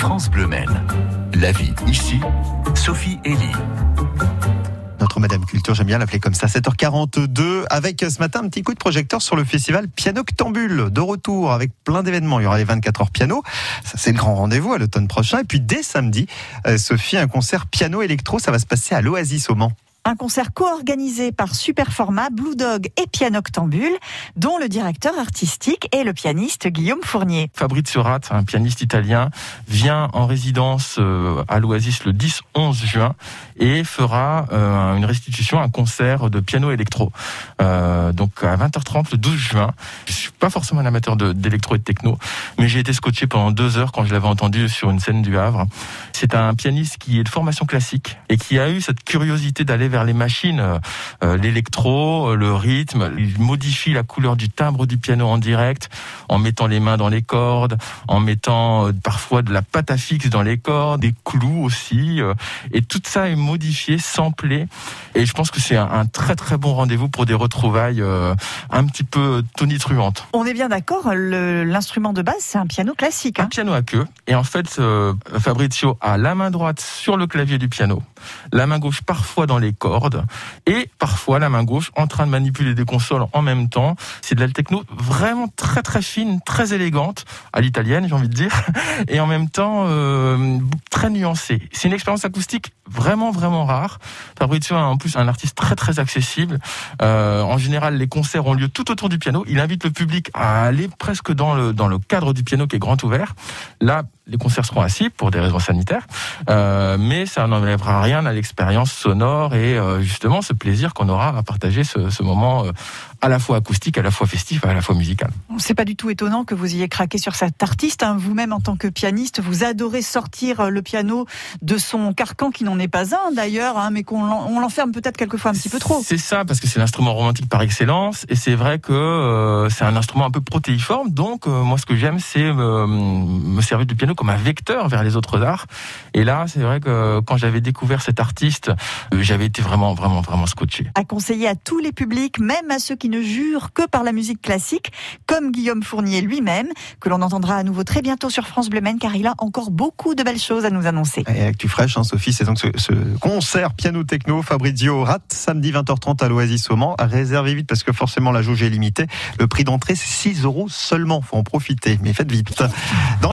France Bleu Maine. La vie ici, Sophie Elie. Notre Madame Culture, j'aime bien l'appeler comme ça, 7h42, avec ce matin un petit coup de projecteur sur le festival Piano Octambule, de retour avec plein d'événements. Il y aura les 24 heures piano, ça c'est le grand rendez-vous à l'automne prochain. Et puis dès samedi, euh, Sophie, un concert piano électro, ça va se passer à l'Oasis au Mans. Un concert co-organisé par Superformat, Blue Dog et Pianoctambule, dont le directeur artistique est le pianiste Guillaume Fournier. Fabrizio Rat, un pianiste italien, vient en résidence euh, à l'Oasis le 10-11 juin et fera euh, une restitution, un concert de piano électro. Euh, donc à 20h30 le 12 juin. Je suis pas forcément un amateur d'électro et de techno, mais j'ai été scotché pendant deux heures quand je l'avais entendu sur une scène du Havre. C'est un pianiste qui est de formation classique et qui a eu cette curiosité d'aller vers les machines, euh, euh, l'électro, euh, le rythme. Il modifie la couleur du timbre du piano en direct en mettant les mains dans les cordes, en mettant parfois de la pâte à fixe dans les cordes, des clous aussi. et tout ça est modifié, samplé. Et je pense que c'est un, très très bon rendez-vous pour des retrouvailles un petit peu tonitruantes. On est bien d'accord, l'instrument de base, c'est un piano classique. Hein. un piano à queue. Et en fait, Fabrizio a la main droite sur le clavier du piano, la main gauche parfois dans les cordes et parfois la main gauche en train de manipuler des consoles en même temps. C'est de la techno vraiment très très fine, très élégante, à l'italienne j'ai envie de dire, et en même temps euh, très nuancée. C'est une expérience acoustique vraiment vraiment rare. Fabrizio est en plus un artiste très très accessible. Euh, en général, les concerts ont lieu tout autour du piano. Il invite le public à aller presque dans le dans le cadre du piano qui est grand ouvert. Là, les concerts seront assis pour des raisons sanitaires, euh, mais ça n'enlèvera rien à l'expérience sonore et euh, justement ce plaisir qu'on aura à partager ce, moment à la fois acoustique, à la fois festif, à la fois musical. C'est pas du tout étonnant que vous ayez craqué sur cet artiste. Hein. Vous-même, en tant que pianiste, vous adorez sortir le piano de son carcan, qui n'en est pas un d'ailleurs, hein, mais qu'on l'enferme peut-être quelquefois un petit peu trop. C'est ça, parce que c'est l'instrument romantique par excellence, et c'est vrai que euh, c'est un instrument un peu protéiforme. Donc, euh, moi, ce que j'aime, c'est me servir du piano comme un vecteur vers les autres arts. Et là, c'est vrai que quand j'avais découvert cet artiste, j'avais été vraiment, vraiment, vraiment scotché. À conseiller à tous les publics, même à ceux qui ne jure que par la musique classique, comme Guillaume Fournier lui-même, que l'on entendra à nouveau très bientôt sur France Bleu car il a encore beaucoup de belles choses à nous annoncer. Et avec tu fraîche, hein, Sophie, c'est donc ce, concert piano techno Fabrizio Rat, samedi 20h30 à l'Oasis au. Réservez vite parce que forcément la jauge est limitée. Le prix d'entrée, c'est 6 euros seulement. Faut en profiter, mais faites vite.